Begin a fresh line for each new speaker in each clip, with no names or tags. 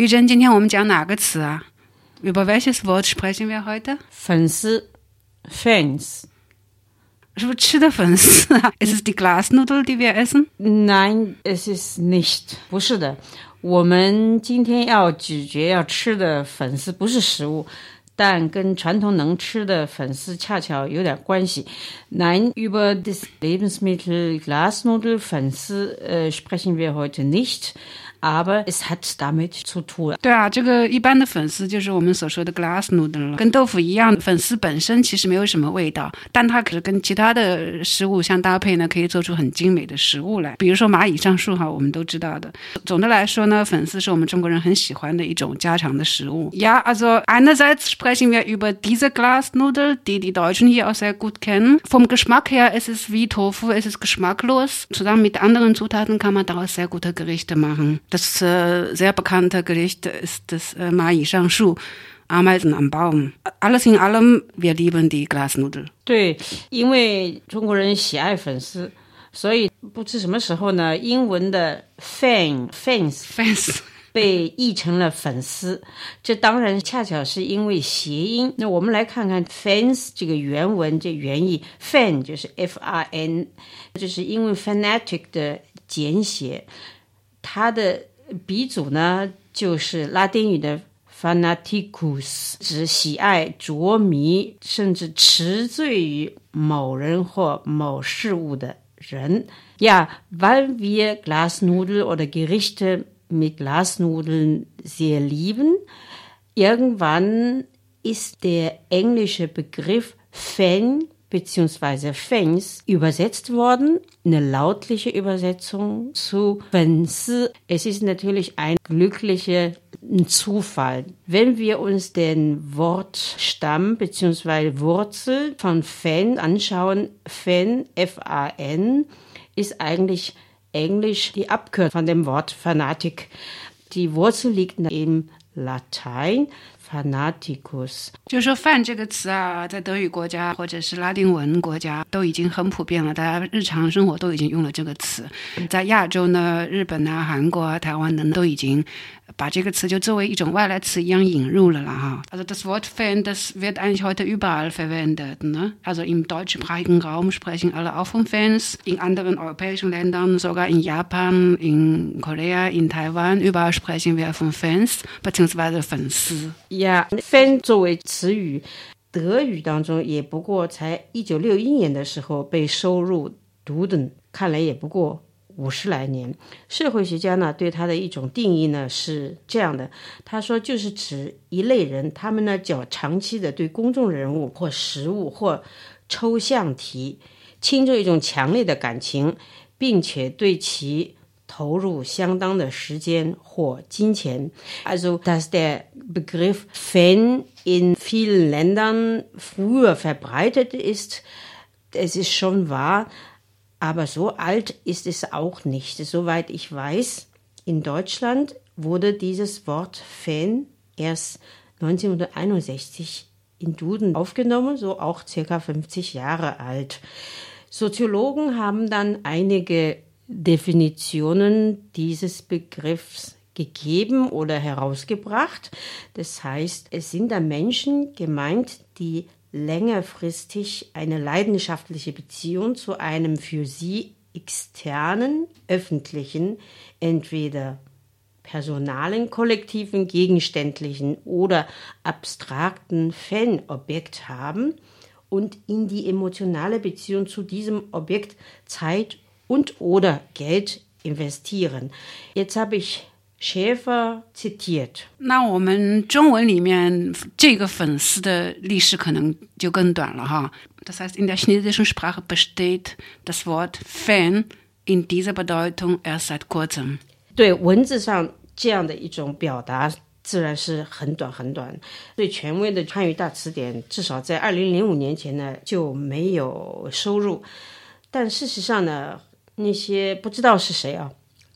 玉珍，今天我们讲哪个词啊？Über welches Wort sprechen wir heute？
粉丝，Fans。
是不是吃的粉丝啊？Ist es die Glasnudel, die wir essen?
Nein, es ist nicht. 不是的，我们今天要咀嚼要吃的粉丝不是食物，但跟传统能吃的粉丝恰巧有点关系。Nein, über das Lebensmittel Glasnudel, 粉丝 äh, sprechen wir heute nicht. aber es hat damit zu tun。
对啊，这个一般的粉丝就是我们所说的 glass noodle 了，跟豆腐一样，粉丝本身其实没有什么味道，但它可是跟其他的食物相搭配呢，可以做出很精美的食物来。比如说蚂蚁上树哈，我们都知道的。总的来说呢，粉丝是我们中国人很喜欢的一种家常的食物。Ja, also einerseits sprechen wir über diese Glasnudel, die die Deutschen hier auch sehr gut kennen. Vom Geschmack her ist es wie Tofu, es ist geschmacklos. Zusammen mit anderen Zutaten kann man daraus sehr gute Gerichte machen. Das äh, sehr bekannte Gericht ist das äh, Mai Shang Shu. Ameisen am Baum. Alles in allem, wir lieben die Glasnudel.
对，因为中国人喜爱粉丝，所以不知什么时候呢，英文的 fan fans
fans
被译成了粉丝。这当然恰巧是因为谐音。那我们来看看 fans 这个原文这原意，fan 就是 f r n，就是因为 fanatic 的简写。 它的鼻祖呢，就是拉丁语的 fanaticus，指喜爱、着迷，甚至痴醉于某人或某事物的人。Ja, weil wir Glasnudeln oder Gerichte mit Glasnudeln sehr lieben, irgendwann ist der englische Begriff Fan beziehungsweise Fans übersetzt worden. Eine lautliche Übersetzung zu Fense. Es ist natürlich ein glücklicher Zufall. Wenn wir uns den Wortstamm beziehungsweise Wurzel von Fan anschauen, Fan, F-A-N, ist eigentlich Englisch die Abkürzung von dem Wort Fanatik. Die Wurzel liegt im Latein fanaticus，
就是说饭这个词啊，在德语国家或者是拉丁文国家都已经很普遍了，大家日常生活都已经用了这个词。在亚洲呢，日本啊、韩国啊、台湾等都已经。把这个词就作为一种外来词一样引入了了哈。Also das Wort Fan, das wird eigentlich heute überall verwendet. Ne? Also im deutschsprachigen Raum sprechen alle auch von Fans. In anderen europäischen Ländern, sogar in Japan, in Korea, in Taiwan, überall sprechen wir von Fans bzw. 粉丝。
Ja, Fan 作为词语，德语当中也不过才一九六一年的时候被收入 Duden，看来也不过。 五十来年，社会学家呢对他的一种定义呢是这样的，他说就是指一类人，他们呢较长期的对公众人物或实物或抽象题倾注一种强烈的感情，并且对其投入相当的时间或金钱。Also dass der Begriff Fan in vielen Ländern früher verbreitet ist, es ist schon wahr. Aber so alt ist es auch nicht. Soweit ich weiß, in Deutschland wurde dieses Wort Fan erst 1961 in Duden aufgenommen, so auch circa 50 Jahre alt. Soziologen haben dann einige Definitionen dieses Begriffs gegeben oder herausgebracht. Das heißt, es sind da Menschen gemeint, die längerfristig eine leidenschaftliche Beziehung zu einem für sie externen, öffentlichen, entweder personalen, kollektiven, gegenständlichen oder abstrakten Fanobjekt haben und in die emotionale Beziehung zu diesem Objekt Zeit und oder Geld investieren. Jetzt habe ich Schäfer zitiert。
那我们中文里面这个粉丝的历史可能就更短了哈。Das heißt, in der chinesischen Sprache besteht das Wort Fan in dieser Bedeutung erst seit kurzem。
对文字上这样的一种表达，自然是很短很短。最权威的汉语大词典，至少在二零零五年前呢就没有收入。但事实上呢，那些不知道是谁啊。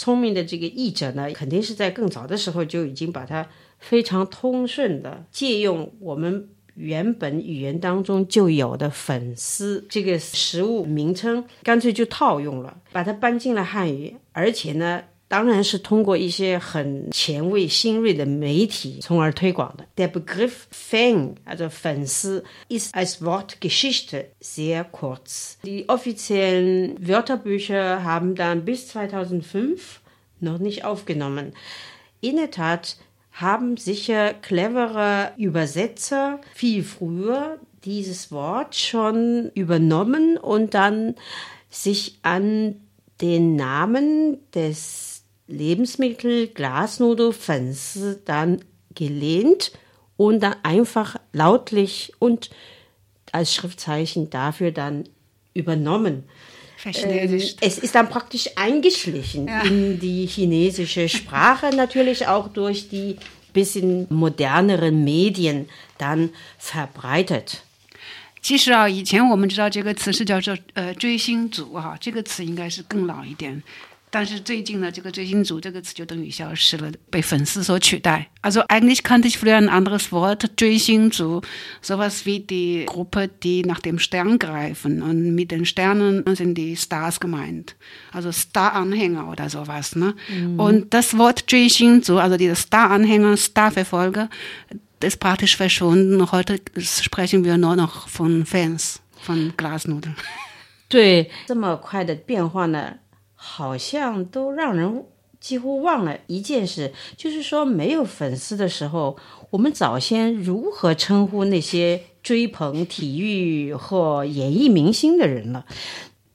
聪明的这个译者呢，肯定是在更早的时候就已经把它非常通顺的借用我们原本语言当中就有的“粉丝”这个食物名称，干脆就套用了，把它搬进了汉语，而且呢，当然是通过一些很前卫、新锐的媒体从而推广的。Der Begriff Fan, also 粉丝, ist als Wortgeschichte sehr kurz. Die offiziellen Wörterbücher haben dann bis 2005 noch nicht aufgenommen. In der Tat haben sicher clevere Übersetzer viel früher dieses Wort schon übernommen und dann sich an den Namen des Lebensmittel Glasnudel Fenster dann gelehnt und dann einfach lautlich und als Schriftzeichen dafür dann übernommen. Ähm, es ist dann praktisch eingeschlichen ja. in die chinesische Sprache, natürlich auch durch die bisschen moderneren Medien dann verbreitet.
其实啊，以前我们知道这个词是叫做呃追星族哈、啊，这个词应该是更老一点。 但是最近呢，这个追星族这个词就等于消失了，被粉丝所取代。Also eigentlich kannte ich früher ein anderes Wort, 追星族，sowas wie die Gruppe, die nach dem Stern greifen. Und mit den Sternen sind die Stars gemeint. Also Star-Anhänger oder sowas. Ne? Mhm. Und das Wort 追星族, also diese Star-Anhänger, Star-Verfolger, ist praktisch verschwunden. Heute sprechen wir nur noch von Fans von Glasnudeln.
对，这么快的变化呢？ 好像都让人几乎忘了一件事，就是说没有粉丝的时候，我们早先如何称呼那些追捧体育或演艺明星的人了。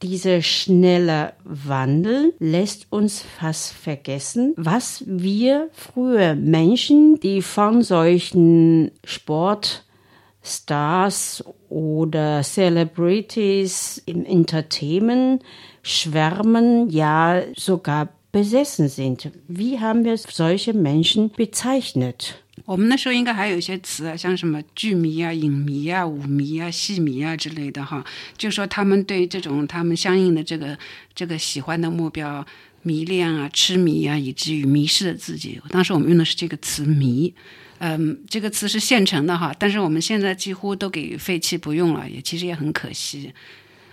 Dieser schnelle Wandel lässt uns fast vergessen, was wir früher Menschen, die von solchen Sportstars oder Celebrities im Entertainment schwärmen, ja sogar besessen sind. Wie haben wir solche Menschen bezeichnet?
我们那时候应该还有一些词啊，像什么剧迷啊、影迷啊、舞迷啊、戏迷啊之类的哈，就说他们对这种他们相应的这个这个喜欢的目标迷恋啊、痴迷啊，以至于迷失了自己。当时我们用的是这个词“迷”，嗯，这个词是现成的哈，但是我们现在几乎都给废弃不用了，也其实也很可惜。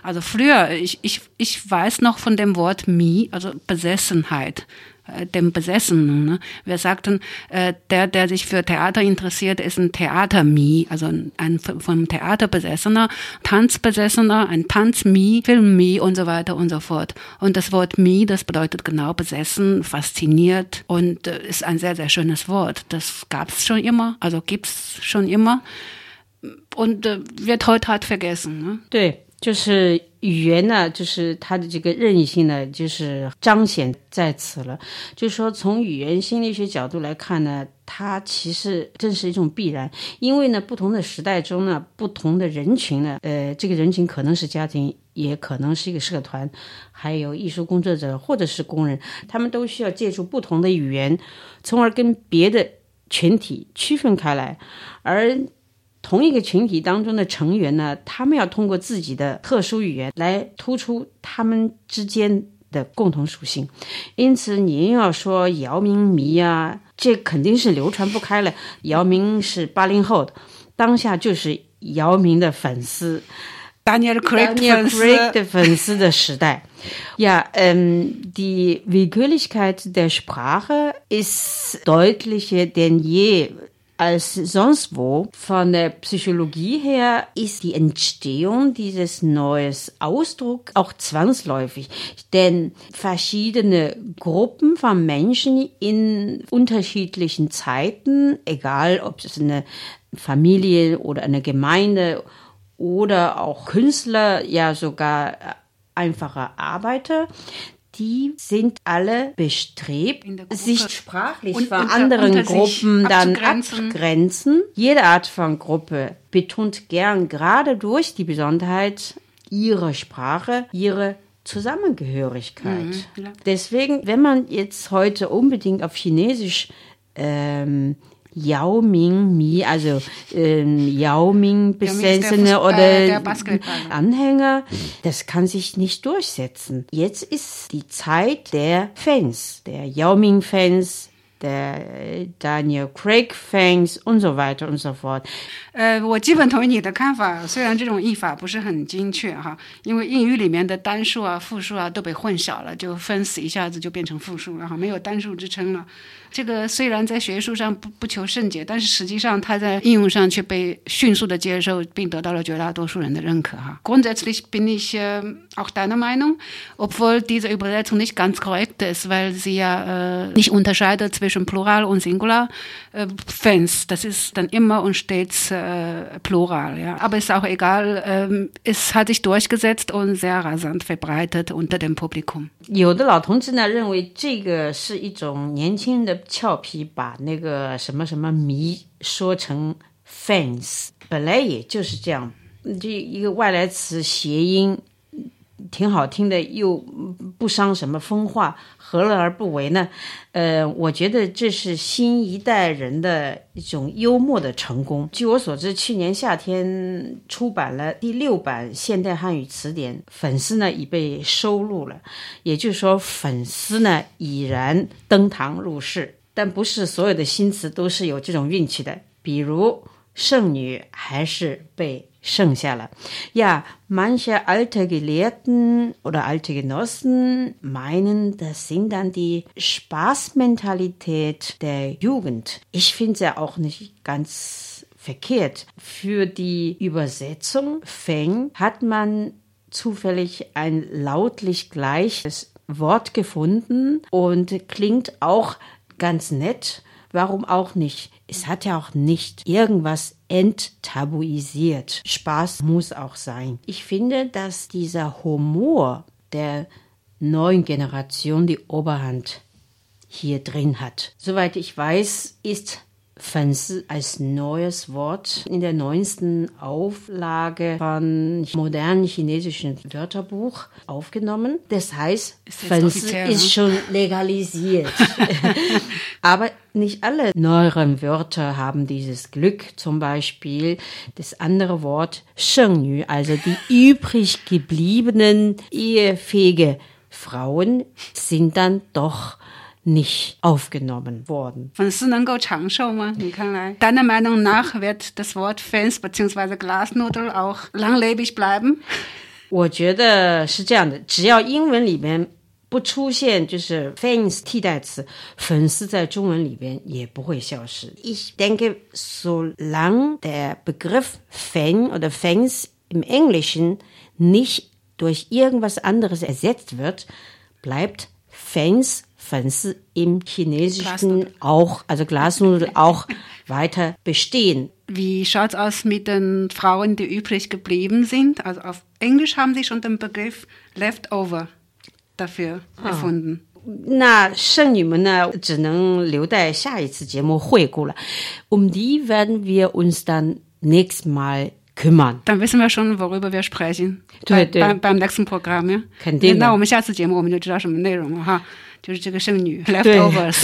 Also früher, ich, ich, ich weiß noch von dem Wort Mi, also Besessenheit, äh, dem Besessenen. Ne? Wir sagten, äh, der, der sich für Theater interessiert, ist ein Theater-Mi, also ein vom Theater besessener, Tanzbesessener, ein Tanz-Mi, Film-Mi und so weiter und so fort. Und das Wort Mi, das bedeutet genau besessen, fasziniert und äh, ist ein sehr, sehr schönes Wort. Das gab es schon immer, also gibt's schon immer und äh, wird heute halt vergessen. Ne?
对。就是语言呢，就是它的这个任意性呢，就是彰显在此了。就是说，从语言心理学角度来看呢，它其实正是一种必然。因为呢，不同的时代中呢，不同的人群呢，呃，这个人群可能是家庭，也可能是一个社团，还有艺术工作者或者是工人，他们都需要借助不同的语言，从而跟别的群体区分开来，而。同一个群体当中的成员呢，他们要通过自己的特殊语言来突出他们之间的共同属性。因此，您要说姚明迷啊，这肯定是流传不开了。姚明是八零后的，当下就是姚明的粉丝
，Daniel
Craig 的粉丝的时代。Ja, ähm, die Willkürlichkeit der Sprache ist deutlicher denn je. Als sonst wo. Von der Psychologie her ist die Entstehung dieses neuen Ausdruck auch zwangsläufig, denn verschiedene Gruppen von Menschen in unterschiedlichen Zeiten, egal ob es eine Familie oder eine Gemeinde oder auch Künstler, ja sogar einfache Arbeiter, die sind alle bestrebt, sich sprachlich und, von unter, anderen unter Gruppen dann abgrenzen. Jede Art von Gruppe betont gern gerade durch die Besonderheit ihrer Sprache, ihre Zusammengehörigkeit. Mhm, Deswegen, wenn man jetzt heute unbedingt auf Chinesisch ähm, Yao Ming Mi, also ähm, Yao Ming Besessene oder äh, Anhänger, das kann sich nicht durchsetzen. Jetzt ist die Zeit der Fans, der Yao Ming Fans, der Daniel Craig Fans und so weiter und so fort.
呃，我基本同意你的看法，虽然这种译法不是很精确哈，因为英语里面的单数啊、复数啊都被混淆了，就 fans 一下子就变成复数了哈，没有单数之称了。这个虽然在学术上不不求甚解，但是实际上它在应用上却被迅速的接受，并得到了绝大多数人的认可哈。Grundsätzlich bin ich äh, auch deiner Meinung, obwohl diese Übersetzung nicht ganz korrekt ist, weil sie ja äh, nicht unterscheidet zwischen Plural und Singular. Äh, Fans, das ist dann immer und stets äh, Plural, ja. Aber ist auch egal, ähm, es hat sich durchgesetzt und sehr rasant verbreitet unter dem Publikum.
有的老同志呢认为这个是一种年轻人的俏皮，把那个什么什么迷说成 fans，本来也就是这样，这一个外来词谐音 挺好听的，又不伤什么风化，何乐而不为呢？呃，我觉得这是新一代人的一种幽默的成功。据我所知，去年夏天出版了第六版现代汉语词典，粉丝呢已被收录了，也就是说，粉丝呢已然登堂入室。但不是所有的新词都是有这种运气的，比如剩女还是被剩下了。Ja, manche alte Gelehrten oder alte Genossen meinen, das sind dann die Spaßmentalität der Jugend. Ich finde es ja auch nicht ganz verkehrt. Für die Übersetzung Feng hat man zufällig ein lautlich gleiches Wort gefunden und klingt auch ganz nett. Warum auch nicht? Es hat ja auch nicht irgendwas enttabuisiert. Spaß muss auch sein. Ich finde, dass dieser Humor der neuen Generation die Oberhand hier drin hat. Soweit ich weiß, ist Fensi als neues Wort in der neuesten Auflage von modernen chinesischen Wörterbuch aufgenommen. Das heißt, Fensi ist schon legalisiert. Aber nicht alle neueren Wörter haben dieses Glück. Zum Beispiel das andere Wort Shengyu, also die übrig gebliebenen ehefähige Frauen sind dann doch nicht aufgenommen worden.
粉丝能够长寿吗？你看来，deiner Meinung nach wird das Wort Fans bzw. Glasnudel auch langlebig bleiben？
我觉得是这样的，只要英文里面不出现就是 fans 替代词，粉丝在中文里边也不会消失。Ich denke, solange der Begriff Fan oder Fans im Englischen nicht durch irgendwas anderes ersetzt wird, bleibt Fans 粉丝 im Chinesischen auch, also Glasnudel auch weiter bestehen.
Wie schaut's aus mit den Frauen, die übrig geblieben sind? Also auf Englisch haben sie schon den Begriff Leftover dafür erfunden.
那剩女们呢，只能留待下一次节目惠顾了。Um die werden wir uns dann nächstes Mal kümmern.
Dann wissen wir schon, worüber wir sprechen.
对对。
beim, beim nächsten Programm, ja?
肯定的。
那我们下次节目我们就知道什么内容了哈。 就是这个剩女 leftovers。